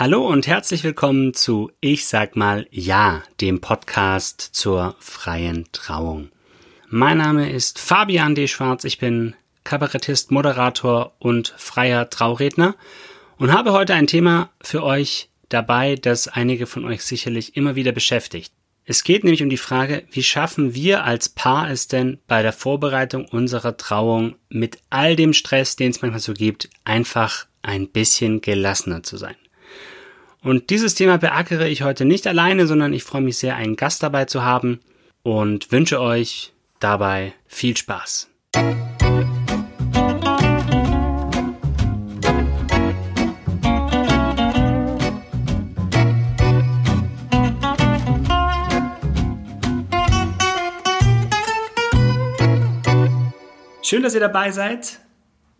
Hallo und herzlich willkommen zu Ich sag mal Ja, dem Podcast zur freien Trauung. Mein Name ist Fabian D. Schwarz, ich bin Kabarettist, Moderator und freier Trauredner und habe heute ein Thema für euch dabei, das einige von euch sicherlich immer wieder beschäftigt. Es geht nämlich um die Frage, wie schaffen wir als Paar es denn bei der Vorbereitung unserer Trauung mit all dem Stress, den es manchmal so gibt, einfach ein bisschen gelassener zu sein. Und dieses Thema beackere ich heute nicht alleine, sondern ich freue mich sehr, einen Gast dabei zu haben und wünsche euch dabei viel Spaß. Schön, dass ihr dabei seid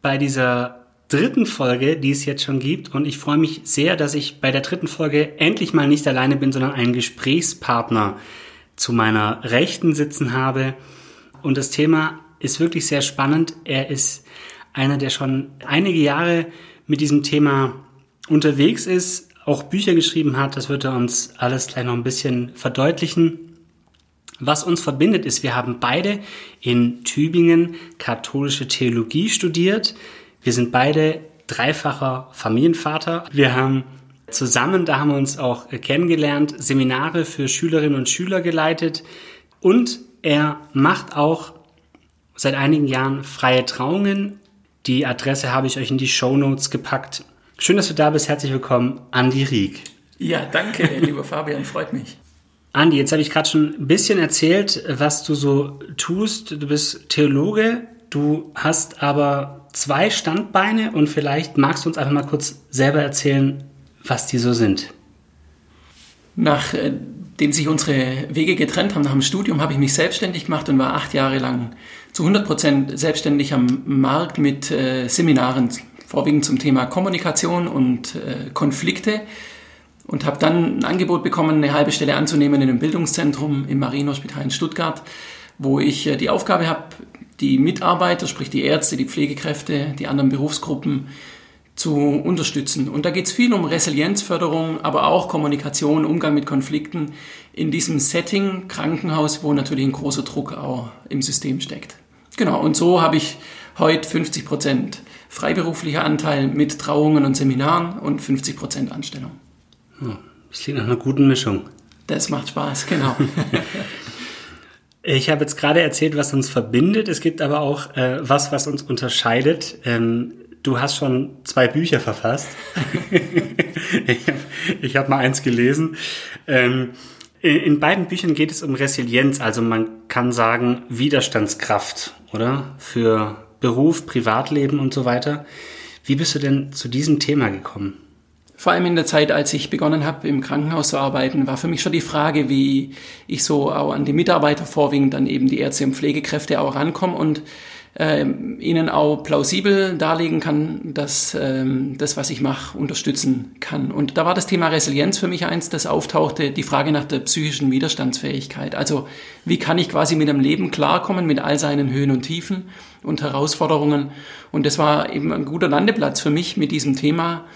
bei dieser dritten Folge, die es jetzt schon gibt. Und ich freue mich sehr, dass ich bei der dritten Folge endlich mal nicht alleine bin, sondern einen Gesprächspartner zu meiner Rechten sitzen habe. Und das Thema ist wirklich sehr spannend. Er ist einer, der schon einige Jahre mit diesem Thema unterwegs ist, auch Bücher geschrieben hat. Das wird er uns alles gleich noch ein bisschen verdeutlichen. Was uns verbindet ist, wir haben beide in Tübingen katholische Theologie studiert. Wir sind beide dreifacher Familienvater. Wir haben zusammen, da haben wir uns auch kennengelernt, Seminare für Schülerinnen und Schüler geleitet. Und er macht auch seit einigen Jahren freie Trauungen. Die Adresse habe ich euch in die Show Notes gepackt. Schön, dass du da bist. Herzlich willkommen, Andi Rieck. Ja, danke, lieber Fabian, freut mich. Andi, jetzt habe ich gerade schon ein bisschen erzählt, was du so tust. Du bist Theologe, du hast aber zwei Standbeine und vielleicht magst du uns einfach mal kurz selber erzählen, was die so sind. Nachdem sich unsere Wege getrennt haben nach dem Studium, habe ich mich selbstständig gemacht und war acht Jahre lang zu 100 Prozent selbstständig am Markt mit äh, Seminaren, vorwiegend zum Thema Kommunikation und äh, Konflikte und habe dann ein Angebot bekommen, eine halbe Stelle anzunehmen in einem Bildungszentrum im Marienhospital in Stuttgart, wo ich äh, die Aufgabe habe, die Mitarbeiter, sprich die Ärzte, die Pflegekräfte, die anderen Berufsgruppen zu unterstützen. Und da geht es viel um Resilienzförderung, aber auch Kommunikation, Umgang mit Konflikten in diesem Setting Krankenhaus, wo natürlich ein großer Druck auch im System steckt. Genau, und so habe ich heute 50 Prozent freiberuflicher Anteil mit Trauungen und Seminaren und 50 Prozent Anstellung. Das klingt nach einer guten Mischung. Das macht Spaß, genau. ich habe jetzt gerade erzählt, was uns verbindet. Es gibt aber auch äh, was, was uns unterscheidet. Ähm, du hast schon zwei Bücher verfasst. ich habe hab mal eins gelesen. Ähm, in beiden Büchern geht es um Resilienz, also man kann sagen Widerstandskraft, oder? Für Beruf, Privatleben und so weiter. Wie bist du denn zu diesem Thema gekommen? Vor allem in der Zeit, als ich begonnen habe, im Krankenhaus zu arbeiten, war für mich schon die Frage, wie ich so auch an die Mitarbeiter vorwiegend, dann eben die Ärzte und Pflegekräfte auch rankomme und äh, ihnen auch plausibel darlegen kann, dass ähm, das, was ich mache, unterstützen kann. Und da war das Thema Resilienz für mich eins, das auftauchte, die Frage nach der psychischen Widerstandsfähigkeit. Also wie kann ich quasi mit dem Leben klarkommen, mit all seinen Höhen und Tiefen und Herausforderungen. Und das war eben ein guter Landeplatz für mich mit diesem Thema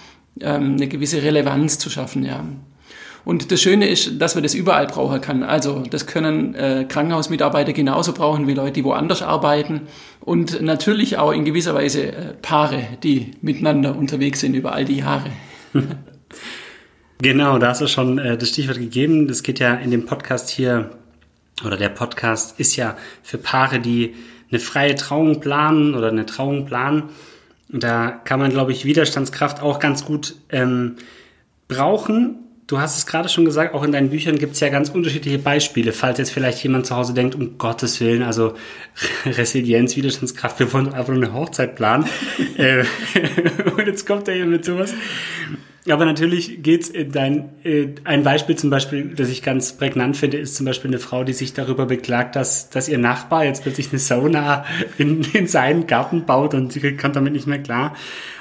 ähm, eine gewisse Relevanz zu schaffen, ja. Und das Schöne ist, dass man das überall brauchen kann. Also das können äh, Krankenhausmitarbeiter genauso brauchen wie Leute, die woanders arbeiten. Und natürlich auch in gewisser Weise äh, Paare, die miteinander unterwegs sind über all die Jahre. genau, da hast du schon äh, das Stichwort gegeben. Das geht ja in dem Podcast hier, oder der Podcast ist ja für Paare, die eine freie Trauung planen oder eine Trauung planen da kann man, glaube ich, Widerstandskraft auch ganz gut ähm, brauchen. Du hast es gerade schon gesagt, auch in deinen Büchern gibt es ja ganz unterschiedliche Beispiele. Falls jetzt vielleicht jemand zu Hause denkt, um Gottes Willen, also Resilienz, Widerstandskraft, wir wollen einfach nur eine Hochzeit planen. Äh, und jetzt kommt er hier mit sowas. Aber natürlich geht's in dein, äh, ein Beispiel zum Beispiel, das ich ganz prägnant finde, ist zum Beispiel eine Frau, die sich darüber beklagt, dass, dass ihr Nachbar jetzt plötzlich eine Sauna in, in seinen Garten baut und sie kommt damit nicht mehr klar.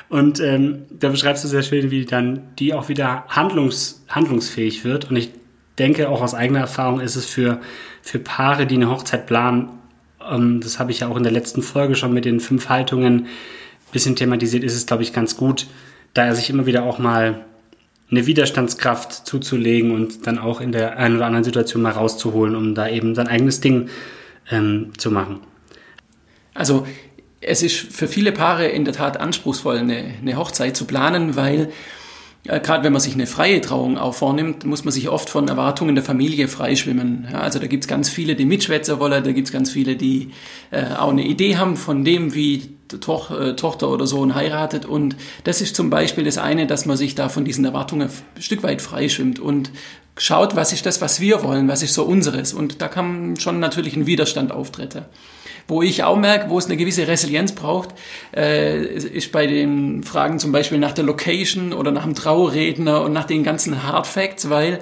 Und ähm, da beschreibst du sehr schön, wie dann die auch wieder handlungs, handlungsfähig wird. Und ich denke, auch aus eigener Erfahrung ist es für, für Paare, die eine Hochzeit planen, ähm, das habe ich ja auch in der letzten Folge schon mit den fünf Haltungen bisschen thematisiert, ist es, glaube ich, ganz gut, da er sich immer wieder auch mal eine Widerstandskraft zuzulegen und dann auch in der einen oder anderen Situation mal rauszuholen, um da eben sein eigenes Ding ähm, zu machen. Also es ist für viele Paare in der Tat anspruchsvoll, eine, eine Hochzeit zu planen, weil gerade wenn man sich eine freie Trauung auch vornimmt, muss man sich oft von Erwartungen der Familie freischwimmen. Ja, also da gibt's ganz viele, die Mitschwätzer wollen, da gibt's ganz viele, die äh, auch eine Idee haben von dem, wie Toch, äh, Tochter oder Sohn heiratet. Und das ist zum Beispiel das eine, dass man sich da von diesen Erwartungen ein Stück weit freischwimmt und schaut, was ist das, was wir wollen, was ist so unseres. Und da kann schon natürlich ein Widerstand auftreten. Wo ich auch merke, wo es eine gewisse Resilienz braucht, äh, ist bei den Fragen zum Beispiel nach der Location oder nach dem Trauredner und nach den ganzen Hard Facts, weil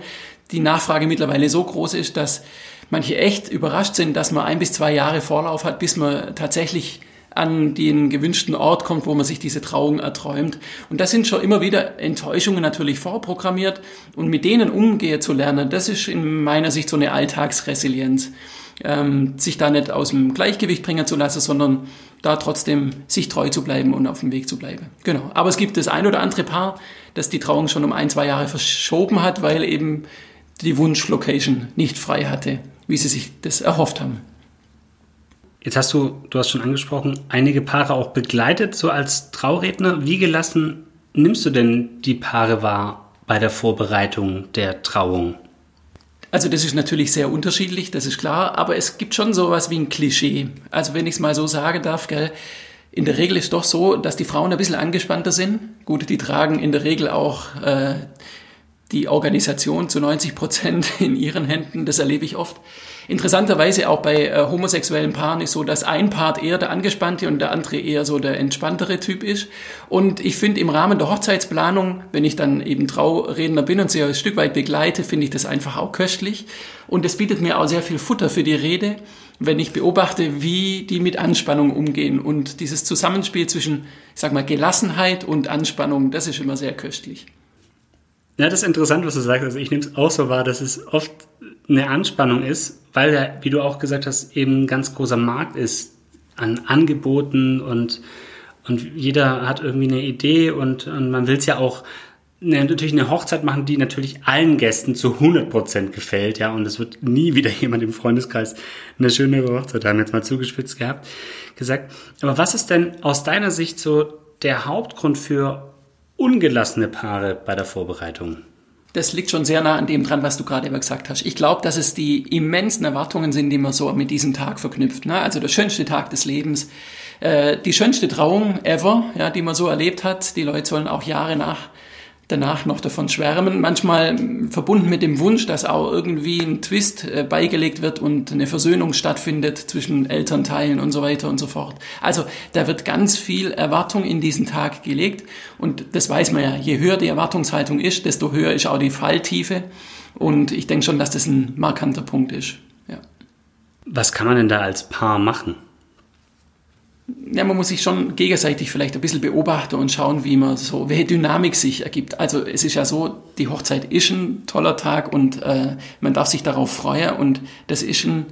die Nachfrage mittlerweile so groß ist, dass manche echt überrascht sind, dass man ein bis zwei Jahre Vorlauf hat, bis man tatsächlich an den gewünschten Ort kommt, wo man sich diese Trauung erträumt. Und das sind schon immer wieder Enttäuschungen natürlich vorprogrammiert und mit denen umgehen zu lernen, das ist in meiner Sicht so eine Alltagsresilienz ähm, sich da nicht aus dem Gleichgewicht bringen zu lassen, sondern da trotzdem sich treu zu bleiben und auf dem Weg zu bleiben. Genau. Aber es gibt das ein oder andere Paar, das die Trauung schon um ein, zwei Jahre verschoben hat, weil eben die Wunschlocation nicht frei hatte, wie sie sich das erhofft haben. Jetzt hast du, du hast schon angesprochen, einige Paare auch begleitet, so als Trauredner. Wie gelassen nimmst du denn die Paare wahr bei der Vorbereitung der Trauung? Also das ist natürlich sehr unterschiedlich, das ist klar, aber es gibt schon sowas wie ein Klischee. Also wenn ich es mal so sagen darf, gell, in der Regel ist doch so, dass die Frauen ein bisschen angespannter sind. Gut, die tragen in der Regel auch äh, die Organisation zu 90 Prozent in ihren Händen, das erlebe ich oft. Interessanterweise auch bei äh, homosexuellen Paaren ist so, dass ein Part eher der angespannte und der andere eher so der entspanntere Typ ist. Und ich finde im Rahmen der Hochzeitsplanung, wenn ich dann eben Trauredner bin und sie ein Stück weit begleite, finde ich das einfach auch köstlich. Und es bietet mir auch sehr viel Futter für die Rede, wenn ich beobachte, wie die mit Anspannung umgehen. Und dieses Zusammenspiel zwischen, ich sag mal, Gelassenheit und Anspannung, das ist immer sehr köstlich. Ja, das ist interessant, was du sagst. Also ich nehme es auch so wahr, dass es oft eine Anspannung ist, weil ja, wie du auch gesagt hast, eben ein ganz großer Markt ist an Angeboten und, und jeder hat irgendwie eine Idee und, und man will es ja auch natürlich eine Hochzeit machen, die natürlich allen Gästen zu 100% gefällt, ja, und es wird nie wieder jemand im Freundeskreis eine schönere Hochzeit haben, jetzt mal zugespitzt gehabt, gesagt. Aber was ist denn aus deiner Sicht so der Hauptgrund für ungelassene Paare bei der Vorbereitung? Das liegt schon sehr nah an dem dran, was du gerade gesagt hast. Ich glaube, dass es die immensen Erwartungen sind, die man so mit diesem Tag verknüpft. Ne? Also der schönste Tag des Lebens, äh, die schönste Trauung ever, ja, die man so erlebt hat. Die Leute sollen auch Jahre nach danach noch davon schwärmen. Manchmal verbunden mit dem Wunsch, dass auch irgendwie ein Twist äh, beigelegt wird und eine Versöhnung stattfindet zwischen Elternteilen und so weiter und so fort. Also da wird ganz viel Erwartung in diesen Tag gelegt und das weiß man ja. Je höher die Erwartungshaltung ist, desto höher ist auch die Falltiefe und ich denke schon, dass das ein markanter Punkt ist. Ja. Was kann man denn da als Paar machen? Ja, man muss sich schon gegenseitig vielleicht ein bisschen beobachten und schauen, wie man so, welche Dynamik sich ergibt. Also es ist ja so, die Hochzeit ist ein toller Tag und äh, man darf sich darauf freuen und das ist ein,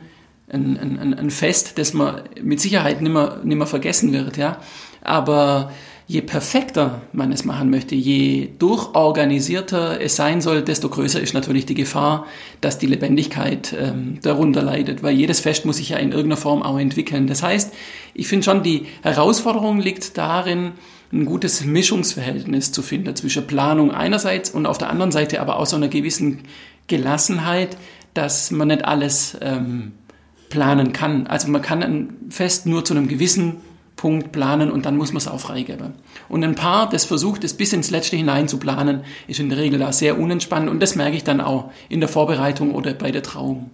ein, ein, ein Fest, das man mit Sicherheit nimmer, nimmer vergessen wird, ja. Aber je perfekter man es machen möchte, je durchorganisierter es sein soll, desto größer ist natürlich die Gefahr, dass die Lebendigkeit ähm, darunter leidet, weil jedes Fest muss sich ja in irgendeiner Form auch entwickeln. Das heißt, ich finde schon, die Herausforderung liegt darin, ein gutes Mischungsverhältnis zu finden zwischen Planung einerseits und auf der anderen Seite aber auch so einer gewissen Gelassenheit, dass man nicht alles ähm, planen kann. Also man kann ein Fest nur zu einem gewissen Punkt planen und dann muss man es auch freigeben. Und ein Paar, das versucht, es bis ins Letzte hinein zu planen, ist in der Regel da sehr unentspannt und das merke ich dann auch in der Vorbereitung oder bei der Trauung.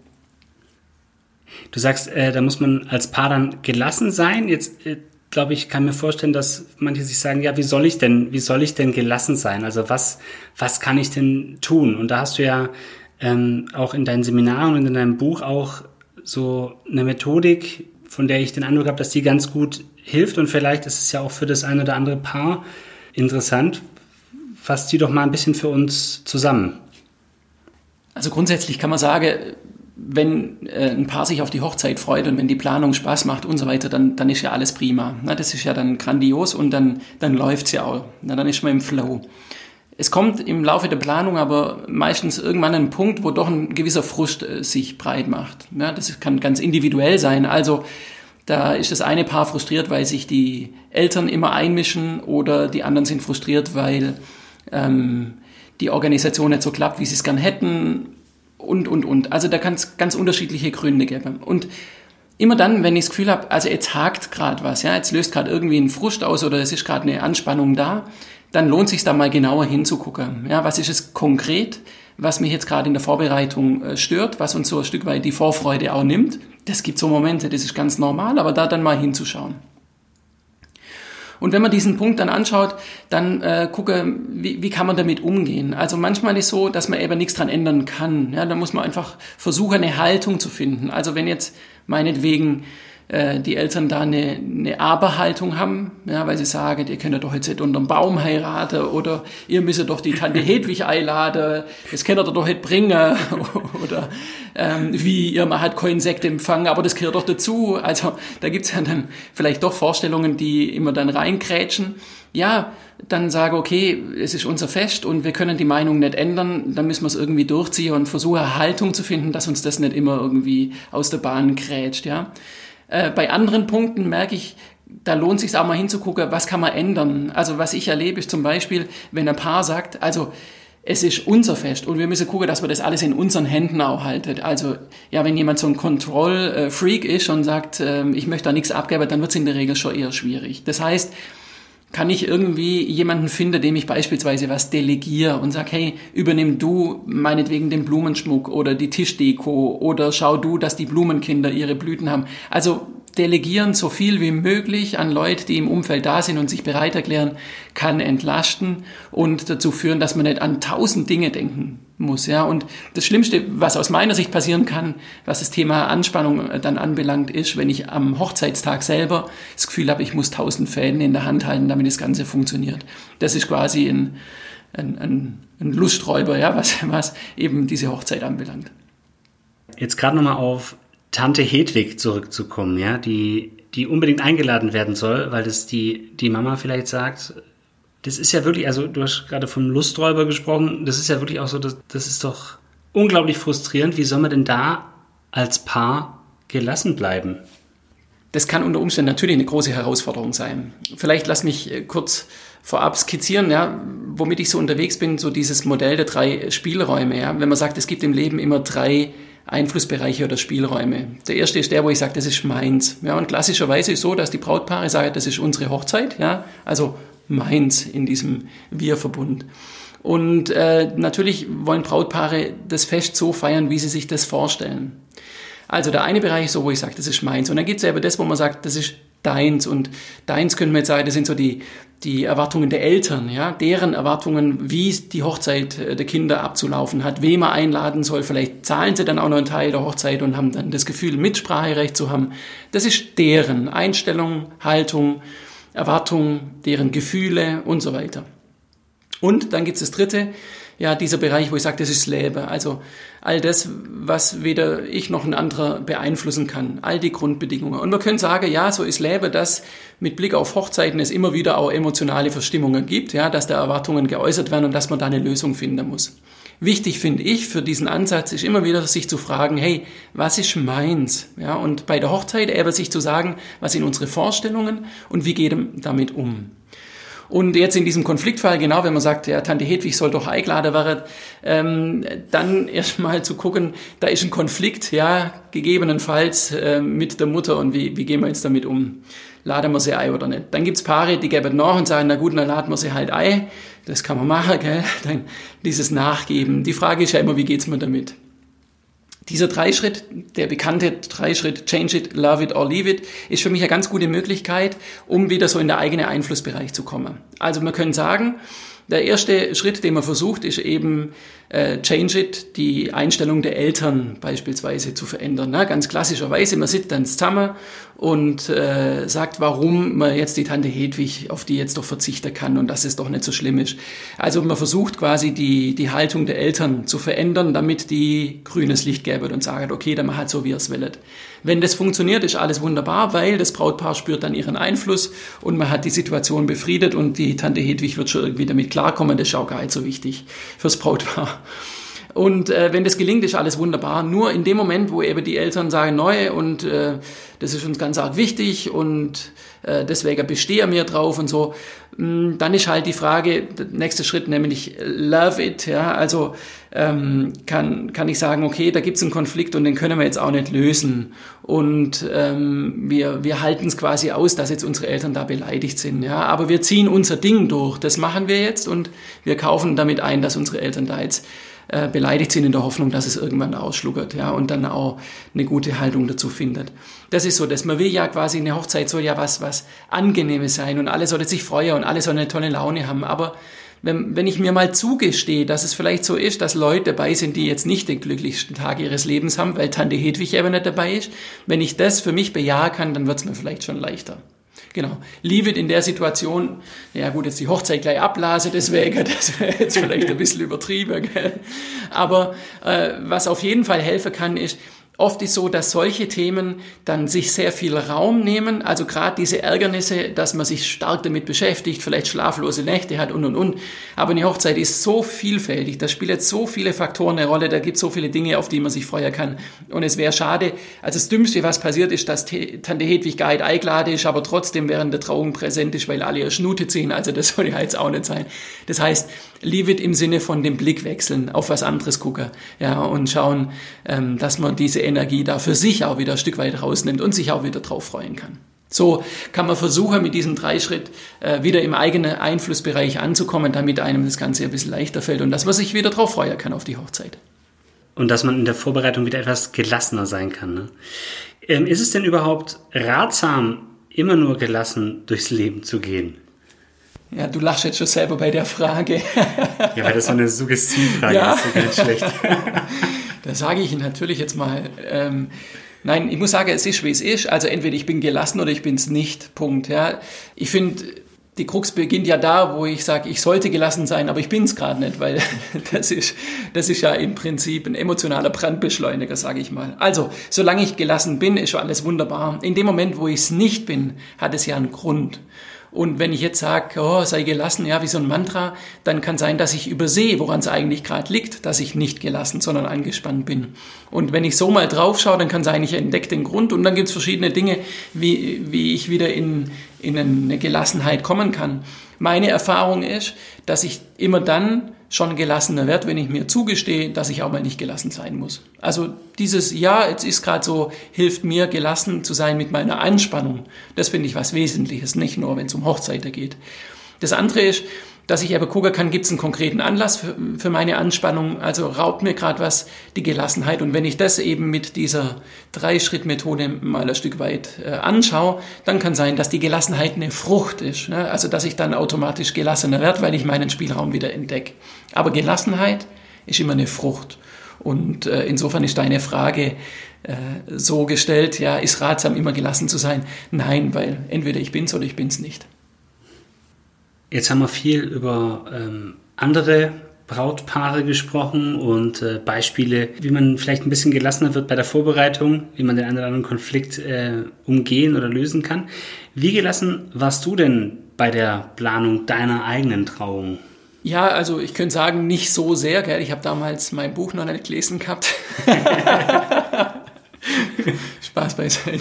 Du sagst, äh, da muss man als Paar dann gelassen sein. Jetzt äh, glaube ich, kann mir vorstellen, dass manche sich sagen, ja, wie soll ich denn, wie soll ich denn gelassen sein? Also was, was kann ich denn tun? Und da hast du ja ähm, auch in deinen Seminaren und in deinem Buch auch so eine Methodik, von der ich den Eindruck habe, dass die ganz gut hilft und vielleicht ist es ja auch für das eine oder andere Paar interessant. Fasst die doch mal ein bisschen für uns zusammen. Also grundsätzlich kann man sagen, wenn äh, ein Paar sich auf die Hochzeit freut und wenn die Planung Spaß macht und so weiter, dann, dann ist ja alles prima. Das ist ja dann grandios und dann, dann läuft's ja auch. Dann ist man im Flow. Es kommt im Laufe der Planung aber meistens irgendwann ein Punkt, wo doch ein gewisser Frust äh, sich breit macht. Ja, das kann ganz individuell sein. Also da ist das eine Paar frustriert, weil sich die Eltern immer einmischen oder die anderen sind frustriert, weil ähm, die Organisation nicht so klappt, wie sie es gern hätten und, und, und. Also da kann es ganz unterschiedliche Gründe geben. Und immer dann, wenn ich das Gefühl habe, also jetzt hakt gerade was, ja, jetzt löst gerade irgendwie ein Frust aus oder es ist gerade eine Anspannung da, dann lohnt sich da mal genauer hinzugucken. Ja, was ist es konkret, was mich jetzt gerade in der Vorbereitung äh, stört, was uns so ein Stück weit die Vorfreude auch nimmt. Das gibt so Momente, das ist ganz normal, aber da dann mal hinzuschauen. Und wenn man diesen Punkt dann anschaut, dann äh, gucke, wie, wie kann man damit umgehen. Also manchmal ist so, dass man eben nichts dran ändern kann. Ja, da muss man einfach versuchen, eine Haltung zu finden. Also wenn jetzt meinetwegen äh, die Eltern da eine, eine Aberhaltung haben, ja, weil sie sagen, ihr könnt doch jetzt nicht unter dem Baum heiraten oder ihr müsst doch die Tante Hedwig einladen, das könnt ihr doch nicht bringen oder ähm, wie, ihr macht keinen Sekt empfangen, aber das gehört doch dazu. Also da gibt's ja dann vielleicht doch Vorstellungen, die immer dann reinkrätschen. Ja, dann sage, okay, es ist unser Fest und wir können die Meinung nicht ändern, dann müssen wir es irgendwie durchziehen und versuchen, Haltung zu finden, dass uns das nicht immer irgendwie aus der Bahn krätscht, ja. Äh, bei anderen Punkten merke ich, da lohnt sich auch mal hinzugucken, was kann man ändern. Also was ich erlebe, ist zum Beispiel, wenn ein Paar sagt, also es ist unser Fest und wir müssen gucken, dass wir das alles in unseren Händen auch halten. Also ja, wenn jemand so ein Control-Freak ist und sagt, äh, ich möchte da nichts abgeben, dann wird es in der Regel schon eher schwierig. Das heißt, kann ich irgendwie jemanden finden, dem ich beispielsweise was delegiere und sag, hey, übernimm du meinetwegen den Blumenschmuck oder die Tischdeko oder schau du, dass die Blumenkinder ihre Blüten haben. Also delegieren so viel wie möglich an Leute, die im Umfeld da sind und sich bereit erklären, kann entlasten und dazu führen, dass man nicht an tausend Dinge denken muss. Ja, und das Schlimmste, was aus meiner Sicht passieren kann, was das Thema Anspannung dann anbelangt, ist, wenn ich am Hochzeitstag selber das Gefühl habe, ich muss tausend Fäden in der Hand halten, damit das Ganze funktioniert. Das ist quasi ein, ein, ein, ein Lusträuber, ja, was, was eben diese Hochzeit anbelangt. Jetzt gerade nochmal auf Tante Hedwig zurückzukommen, ja, die, die unbedingt eingeladen werden soll, weil das die, die Mama vielleicht sagt, das ist ja wirklich, also du hast gerade vom Lusträuber gesprochen, das ist ja wirklich auch so, das, das ist doch unglaublich frustrierend. Wie soll man denn da als Paar gelassen bleiben? Das kann unter Umständen natürlich eine große Herausforderung sein. Vielleicht lass mich äh, kurz vorab skizzieren, ja, womit ich so unterwegs bin, so dieses Modell der drei Spielräume. Ja. Wenn man sagt, es gibt im Leben immer drei Einflussbereiche oder Spielräume. Der erste ist der, wo ich sage, das ist meins. Ja, und klassischerweise ist so, dass die Brautpaare sagen, das ist unsere Hochzeit. Ja, also meins in diesem Wir-Verbund. Und äh, natürlich wollen Brautpaare das Fest so feiern, wie sie sich das vorstellen. Also der eine Bereich ist so, wo ich sage, das ist meins. Und dann gibt es eben das, wo man sagt, das ist deins. Und deins können wir jetzt sagen, das sind so die, die Erwartungen der Eltern, ja, deren Erwartungen, wie die Hochzeit äh, der Kinder abzulaufen hat, wem er einladen soll. Vielleicht zahlen sie dann auch noch einen Teil der Hochzeit und haben dann das Gefühl, Mitspracherecht zu haben. Das ist deren Einstellung, Haltung Erwartungen, deren Gefühle und so weiter. Und dann gibt es das dritte, ja, dieser Bereich, wo ich sage, das ist Leben. Also all das, was weder ich noch ein anderer beeinflussen kann. All die Grundbedingungen. Und wir können sagen, ja, so ist Leben, dass mit Blick auf Hochzeiten es immer wieder auch emotionale Verstimmungen gibt, ja, dass da Erwartungen geäußert werden und dass man da eine Lösung finden muss. Wichtig finde ich für diesen Ansatz ist immer wieder sich zu fragen, hey, was ist meins? Ja, und bei der Hochzeit eben sich zu sagen, was sind unsere Vorstellungen und wie geht damit um? Und jetzt in diesem Konfliktfall, genau, wenn man sagt, ja, Tante Hedwig soll doch eingeladen werden, ähm, dann erstmal zu gucken, da ist ein Konflikt, ja, gegebenenfalls äh, mit der Mutter und wie, wie gehen wir jetzt damit um? Laden wir sie ein oder nicht? Dann gibt's Paare, die geben nach und sagen, na gut, dann laden wir sie halt ein. Das kann man machen, gell? Dann dieses Nachgeben. Die Frage ist ja immer, wie geht's mir damit? Dieser Dreischritt, der bekannte Dreischritt Change it, Love it or Leave it, ist für mich eine ganz gute Möglichkeit, um wieder so in der eigene Einflussbereich zu kommen. Also wir können sagen, der erste Schritt, den man versucht, ist eben äh, Change It, die Einstellung der Eltern beispielsweise zu verändern. Ne? Ganz klassischerweise, man sitzt dann zusammen und äh, sagt, warum man jetzt die Tante Hedwig, auf die jetzt doch verzichten kann und dass es doch nicht so schlimm ist. Also man versucht quasi die, die Haltung der Eltern zu verändern, damit die grünes Licht geben und sagen, okay, dann macht so, wie ihr es willet. Wenn das funktioniert, ist alles wunderbar, weil das Brautpaar spürt dann ihren Einfluss und man hat die Situation befriedet und die Tante Hedwig wird schon irgendwie damit klarkommen, das ist auch gar nicht so wichtig fürs Brautpaar. Und äh, wenn das gelingt, ist alles wunderbar. Nur in dem Moment, wo eben die Eltern sagen, neu und äh, das ist uns ganz arg wichtig und äh, deswegen bestehe mir drauf und so, mm, dann ist halt die Frage, der nächste Schritt nämlich love it. Ja, also ähm, kann kann ich sagen, okay, da gibt's einen Konflikt und den können wir jetzt auch nicht lösen und ähm, wir wir halten es quasi aus, dass jetzt unsere Eltern da beleidigt sind. Ja, aber wir ziehen unser Ding durch. Das machen wir jetzt und wir kaufen damit ein, dass unsere Eltern da jetzt äh, beleidigt sind in der Hoffnung, dass es irgendwann ausschluckert, ja, und dann auch eine gute Haltung dazu findet. Das ist so, dass man will ja quasi eine Hochzeit soll ja was, was Angenehmes sein und alle sollen sich freuen und alle sollen eine tolle Laune haben, aber wenn, wenn ich mir mal zugestehe, dass es vielleicht so ist, dass Leute dabei sind, die jetzt nicht den glücklichsten Tag ihres Lebens haben, weil Tante Hedwig eben nicht dabei ist, wenn ich das für mich bejahen kann, dann wird es mir vielleicht schon leichter. Genau. It in der Situation, ja gut, jetzt die Hochzeit gleich ablase, deswegen, das wäre jetzt vielleicht ein bisschen übertrieben. Gell? Aber äh, was auf jeden Fall helfen kann, ist, Oft ist so, dass solche Themen dann sich sehr viel Raum nehmen, also gerade diese Ärgernisse, dass man sich stark damit beschäftigt, vielleicht schlaflose Nächte hat und und und. Aber eine Hochzeit ist so vielfältig, da spielen so viele Faktoren eine Rolle, da gibt es so viele Dinge, auf die man sich freuen kann. Und es wäre schade, also das Dümmste, was passiert ist, dass Tante Hedwig gar nicht eingeladen ist, aber trotzdem während der Trauung präsent ist, weil alle ihr Schnute ziehen. Also das soll ja jetzt auch nicht sein. Das heißt, leave it im Sinne von dem Blick wechseln, auf was anderes gucken, ja, und schauen, ähm, dass man diese Energie da für sich auch wieder ein Stück weit rausnimmt und sich auch wieder drauf freuen kann. So kann man versuchen, mit diesem Dreischritt äh, wieder im eigenen Einflussbereich anzukommen, damit einem das Ganze ein bisschen leichter fällt und dass man sich wieder drauf freuen kann auf die Hochzeit. Und dass man in der Vorbereitung wieder etwas gelassener sein kann. Ne? Ähm, ist es denn überhaupt ratsam, immer nur gelassen durchs Leben zu gehen? Ja, du lachst jetzt schon selber bei der Frage. ja, weil das so eine Suggestivfrage ja. ist, so ganz schlecht. da sage ich natürlich jetzt mal, ähm, nein, ich muss sagen, es ist, wie es ist. Also entweder ich bin gelassen oder ich bin es nicht. Punkt. Ja. Ich finde, die Krux beginnt ja da, wo ich sage, ich sollte gelassen sein, aber ich bin es gerade nicht, weil das ist, das ist ja im Prinzip ein emotionaler Brandbeschleuniger, sage ich mal. Also, solange ich gelassen bin, ist schon alles wunderbar. In dem Moment, wo ich es nicht bin, hat es ja einen Grund. Und wenn ich jetzt sage, oh, sei gelassen, ja, wie so ein Mantra, dann kann sein, dass ich übersehe, woran es eigentlich gerade liegt, dass ich nicht gelassen, sondern angespannt bin. Und wenn ich so mal drauf schaue, dann kann sein, ich entdecke den Grund und dann gibt es verschiedene Dinge, wie, wie ich wieder in, in eine Gelassenheit kommen kann. Meine Erfahrung ist, dass ich immer dann schon gelassener werde, wenn ich mir zugestehe, dass ich auch mal nicht gelassen sein muss. Also dieses Ja, jetzt ist gerade so, hilft mir gelassen zu sein mit meiner Anspannung. Das finde ich was Wesentliches, nicht nur, wenn es um Hochzeiten geht. Das andere ist, dass ich aber gucken kann, gibt es einen konkreten Anlass für, für meine Anspannung, also raubt mir gerade was die Gelassenheit. Und wenn ich das eben mit dieser Drei-Schritt-Methode mal ein Stück weit äh, anschaue, dann kann sein, dass die Gelassenheit eine Frucht ist. Ne? Also dass ich dann automatisch gelassener werde, weil ich meinen Spielraum wieder entdecke. Aber Gelassenheit ist immer eine Frucht. Und äh, insofern ist deine Frage äh, so gestellt, ja, ist ratsam, immer gelassen zu sein? Nein, weil entweder ich bin's oder ich bin's nicht. Jetzt haben wir viel über ähm, andere Brautpaare gesprochen und äh, Beispiele, wie man vielleicht ein bisschen gelassener wird bei der Vorbereitung, wie man den einen oder anderen Konflikt äh, umgehen oder lösen kann. Wie gelassen warst du denn bei der Planung deiner eigenen Trauung? Ja, also ich könnte sagen, nicht so sehr. Gell? Ich habe damals mein Buch noch nicht gelesen gehabt. Spaß beiseite.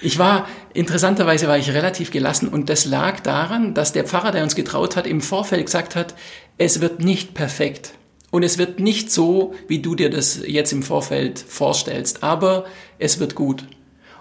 Ich war, interessanterweise war ich relativ gelassen und das lag daran, dass der Pfarrer, der uns getraut hat, im Vorfeld gesagt hat, es wird nicht perfekt. Und es wird nicht so, wie du dir das jetzt im Vorfeld vorstellst, aber es wird gut.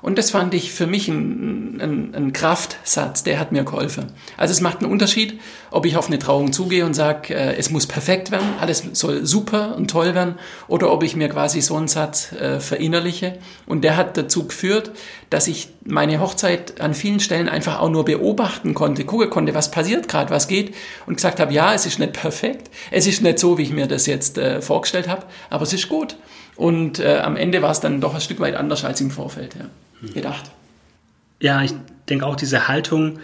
Und das fand ich für mich ein, ein, ein, Kraftsatz, der hat mir geholfen. Also es macht einen Unterschied, ob ich auf eine Trauung zugehe und sage, äh, es muss perfekt werden, alles soll super und toll werden, oder ob ich mir quasi so einen Satz äh, verinnerliche. Und der hat dazu geführt, dass ich meine Hochzeit an vielen Stellen einfach auch nur beobachten konnte, gucken konnte, was passiert gerade, was geht, und gesagt habe, ja, es ist nicht perfekt, es ist nicht so, wie ich mir das jetzt äh, vorgestellt habe, aber es ist gut. Und äh, am Ende war es dann doch ein Stück weit anders als im Vorfeld. Ja gedacht. Ja, ich denke auch diese Haltung,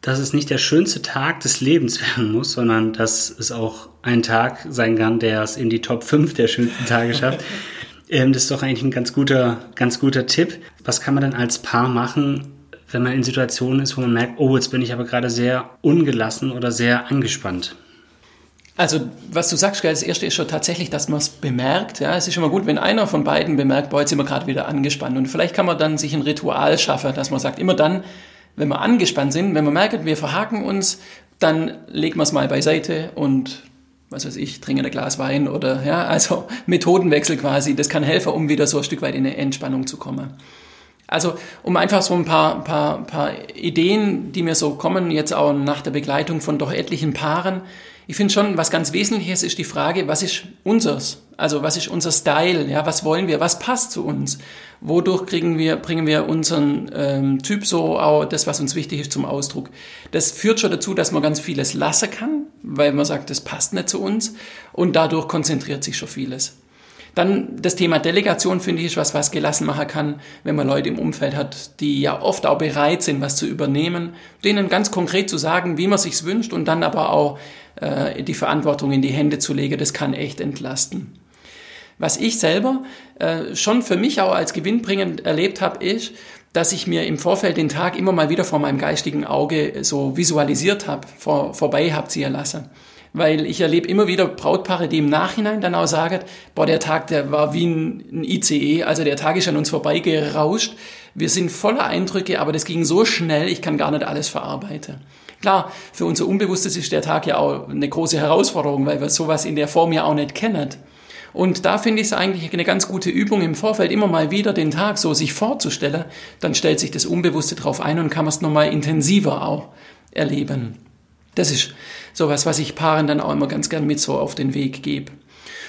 dass es nicht der schönste Tag des Lebens werden muss, sondern dass es auch ein Tag sein kann, der es in die Top 5 der schönsten Tage schafft. ähm, das ist doch eigentlich ein ganz guter, ganz guter Tipp. Was kann man denn als Paar machen, wenn man in Situationen ist, wo man merkt, oh, jetzt bin ich aber gerade sehr ungelassen oder sehr angespannt? Also, was du sagst, das erste ist schon tatsächlich, dass man es bemerkt. Ja, es ist immer gut, wenn einer von beiden bemerkt, boah, jetzt sind wir gerade wieder angespannt. Und vielleicht kann man dann sich ein Ritual schaffen, dass man sagt, immer dann, wenn wir angespannt sind, wenn man merkt, wir verhaken uns, dann legen wir es mal beiseite und was weiß ich, trinken ein Glas Wein oder ja, also Methodenwechsel quasi. Das kann helfen, um wieder so ein Stück weit in eine Entspannung zu kommen. Also um einfach so ein paar, paar, paar Ideen, die mir so kommen, jetzt auch nach der Begleitung von doch etlichen Paaren, ich finde schon, was ganz Wesentliches ist die Frage, was ist unseres? Also was ist unser Style? Ja, was wollen wir? Was passt zu uns? Wodurch kriegen wir, bringen wir unseren ähm, Typ so auch das, was uns wichtig ist, zum Ausdruck? Das führt schon dazu, dass man ganz vieles lassen kann, weil man sagt, das passt nicht zu uns und dadurch konzentriert sich schon vieles. Dann das Thema Delegation finde ich ist was, was gelassen machen kann, wenn man Leute im Umfeld hat, die ja oft auch bereit sind, was zu übernehmen, denen ganz konkret zu sagen, wie man sich's wünscht und dann aber auch äh, die Verantwortung in die Hände zu legen, das kann echt entlasten. Was ich selber äh, schon für mich auch als gewinnbringend erlebt habe, ist, dass ich mir im Vorfeld den Tag immer mal wieder vor meinem geistigen Auge so visualisiert habe, vor, vorbei habe ziehen lassen. Weil ich erlebe immer wieder Brautpaare, die im Nachhinein dann auch sagen, boah, der Tag, der war wie ein, ICE, also der Tag ist an uns vorbeigerauscht. Wir sind voller Eindrücke, aber das ging so schnell, ich kann gar nicht alles verarbeiten. Klar, für unser Unbewusstes ist der Tag ja auch eine große Herausforderung, weil wir sowas in der Form ja auch nicht kennen. Und da finde ich es eigentlich eine ganz gute Übung im Vorfeld, immer mal wieder den Tag so sich vorzustellen. Dann stellt sich das Unbewusste drauf ein und kann man es nochmal intensiver auch erleben. Das ist sowas, was ich Paaren dann auch immer ganz gern mit so auf den Weg gebe.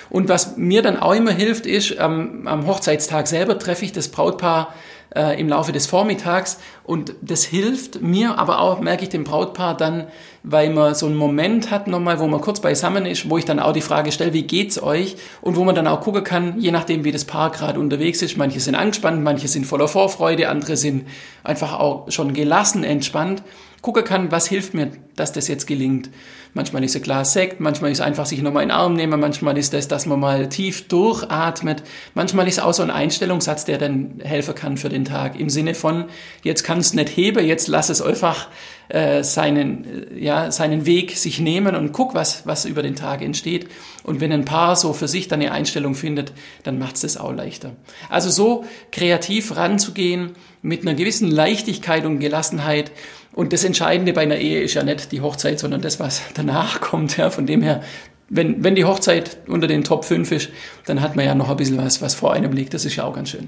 Und was mir dann auch immer hilft, ist, am, am Hochzeitstag selber treffe ich das Brautpaar äh, im Laufe des Vormittags. Und das hilft mir, aber auch merke ich dem Brautpaar dann, weil man so einen Moment hat nochmal, wo man kurz beisammen ist, wo ich dann auch die Frage stelle, wie geht's euch? Und wo man dann auch gucken kann, je nachdem, wie das Paar gerade unterwegs ist. Manche sind angespannt, manche sind voller Vorfreude, andere sind einfach auch schon gelassen, entspannt. Gucken kann, was hilft mir, dass das jetzt gelingt. Manchmal ist ein Glas Sekt, manchmal ist einfach sich nochmal in den Arm nehmen, manchmal ist das, dass man mal tief durchatmet, manchmal ist auch so ein Einstellungssatz, der dann helfen kann für den Tag. Im Sinne von, jetzt kann es nicht heben, jetzt lass es einfach äh, seinen, äh, ja, seinen Weg sich nehmen und guck, was, was über den Tag entsteht. Und wenn ein Paar so für sich dann eine Einstellung findet, dann macht es das auch leichter. Also so kreativ ranzugehen, mit einer gewissen Leichtigkeit und Gelassenheit, und das Entscheidende bei einer Ehe ist ja nicht die Hochzeit, sondern das, was danach kommt. Ja, von dem her, wenn, wenn die Hochzeit unter den Top 5 ist, dann hat man ja noch ein bisschen was, was vor einem liegt. Das ist ja auch ganz schön.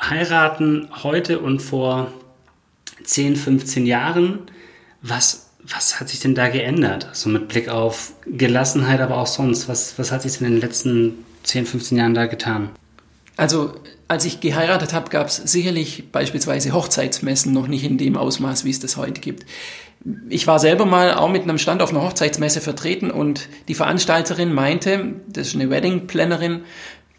Heiraten heute und vor 10, 15 Jahren, was, was hat sich denn da geändert? Also mit Blick auf Gelassenheit, aber auch sonst. Was, was hat sich denn in den letzten 10, 15 Jahren da getan? Also als ich geheiratet habe, gab es sicherlich beispielsweise Hochzeitsmessen noch nicht in dem Ausmaß, wie es das heute gibt. Ich war selber mal auch mit einem Stand auf einer Hochzeitsmesse vertreten und die Veranstalterin meinte, das ist eine Wedding Plannerin,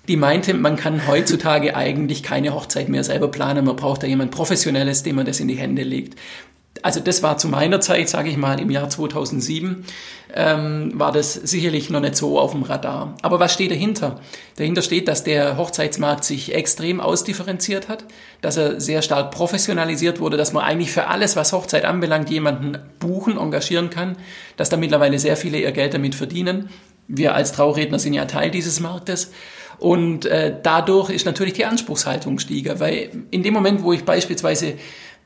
die meinte, man kann heutzutage eigentlich keine Hochzeit mehr selber planen, man braucht da jemand Professionelles, dem man das in die Hände legt also das war zu meiner Zeit, sage ich mal, im Jahr 2007, ähm, war das sicherlich noch nicht so auf dem Radar. Aber was steht dahinter? Dahinter steht, dass der Hochzeitsmarkt sich extrem ausdifferenziert hat, dass er sehr stark professionalisiert wurde, dass man eigentlich für alles, was Hochzeit anbelangt, jemanden buchen, engagieren kann, dass da mittlerweile sehr viele ihr Geld damit verdienen. Wir als Trauredner sind ja Teil dieses Marktes. Und äh, dadurch ist natürlich die Anspruchshaltung steiger, weil in dem Moment, wo ich beispielsweise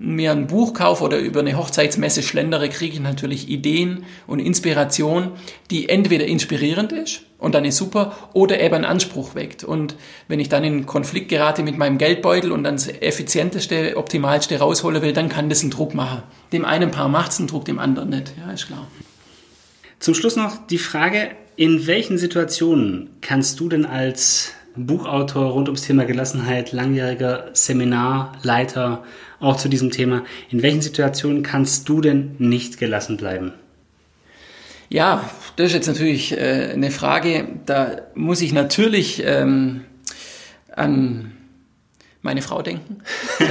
mir ein Buch kaufe oder über eine Hochzeitsmesse schlendere, kriege ich natürlich Ideen und Inspiration, die entweder inspirierend ist und dann ist super oder eben einen Anspruch weckt. Und wenn ich dann in Konflikt gerate mit meinem Geldbeutel und dann das effizienteste, optimalste rausholen will, dann kann das einen Druck machen. Dem einen Paar macht es einen Druck, dem anderen nicht. Ja, ist klar. Zum Schluss noch die Frage, in welchen Situationen kannst du denn als Buchautor rund ums Thema Gelassenheit, langjähriger Seminarleiter auch zu diesem Thema. In welchen Situationen kannst du denn nicht gelassen bleiben? Ja, das ist jetzt natürlich äh, eine Frage, da muss ich natürlich ähm, an meine Frau denken.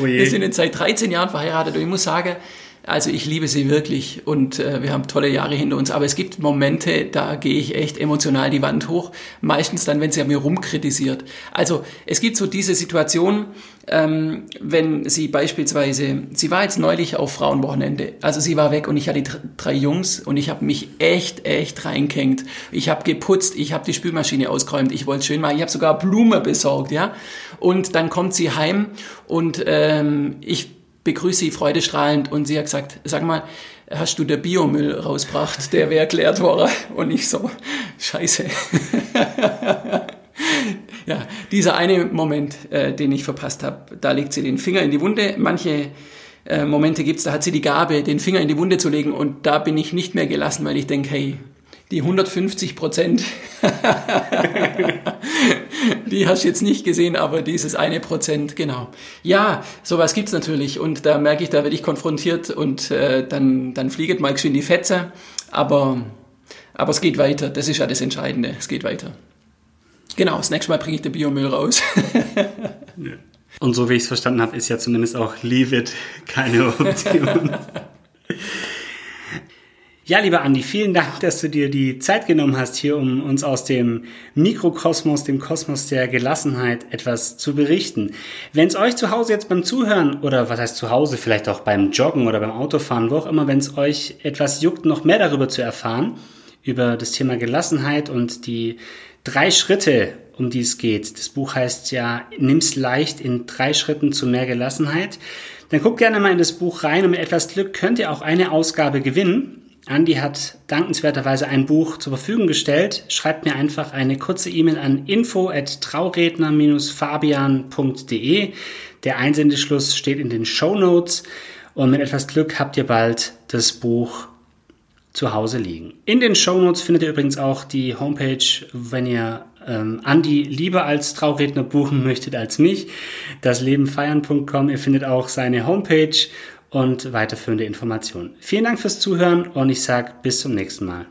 oh Wir sind jetzt seit 13 Jahren verheiratet und ich muss sagen, Also ich liebe sie wirklich und äh, wir haben tolle Jahre hinter uns. Aber es gibt Momente, da gehe ich echt emotional die Wand hoch. Meistens dann, wenn sie an mir rumkritisiert. Also es gibt so diese Situation, ähm, wenn sie beispielsweise, sie war jetzt neulich auf Frauenwochenende. Also sie war weg und ich hatte drei Jungs und ich habe mich echt, echt reingehängt. Ich habe geputzt, ich habe die Spülmaschine ausgeräumt, ich wollte schön machen, ich habe sogar Blume besorgt, ja. Und dann kommt sie heim und ähm, ich begrüße sie freudestrahlend und sie hat gesagt, sag mal, hast du der Biomüll rausgebracht, der wäre erklärt worden. Und ich so, scheiße. ja, dieser eine Moment, äh, den ich verpasst habe, da legt sie den Finger in die Wunde. Manche äh, Momente gibt's, da hat sie die Gabe, den Finger in die Wunde zu legen und da bin ich nicht mehr gelassen, weil ich denke, hey, die 150 Prozent, die hast du jetzt nicht gesehen, aber dieses eine Prozent, genau. Ja, sowas gibt's natürlich und da merke ich, da werde ich konfrontiert und äh, dann, dann fliegt mal geschwind die Fetze, aber, aber es geht weiter, das ist ja das Entscheidende, es geht weiter. Genau, das nächste Mal bringe ich den Biomüll raus. Und so wie ich es verstanden habe, ist ja zumindest auch Leave It keine Option. Ja, lieber Andi, vielen Dank, dass du dir die Zeit genommen hast, hier um uns aus dem Mikrokosmos, dem Kosmos der Gelassenheit etwas zu berichten. Wenn es euch zu Hause jetzt beim Zuhören oder was heißt zu Hause, vielleicht auch beim Joggen oder beim Autofahren, wo auch immer, wenn es euch etwas juckt, noch mehr darüber zu erfahren, über das Thema Gelassenheit und die drei Schritte, um die es geht. Das Buch heißt ja, nimm's leicht in drei Schritten zu mehr Gelassenheit. Dann guckt gerne mal in das Buch rein und mit etwas Glück könnt ihr auch eine Ausgabe gewinnen. Andi hat dankenswerterweise ein Buch zur Verfügung gestellt. Schreibt mir einfach eine kurze E-Mail an info@trauredner-fabian.de. Der Einsendeschluss steht in den Show Notes und mit etwas Glück habt ihr bald das Buch zu Hause liegen. In den Show Notes findet ihr übrigens auch die Homepage, wenn ihr ähm, Andi lieber als Trauredner buchen möchtet als mich, daslebenfeiern.com. Ihr findet auch seine Homepage und weiterführende Informationen. Vielen Dank fürs Zuhören und ich sage bis zum nächsten Mal.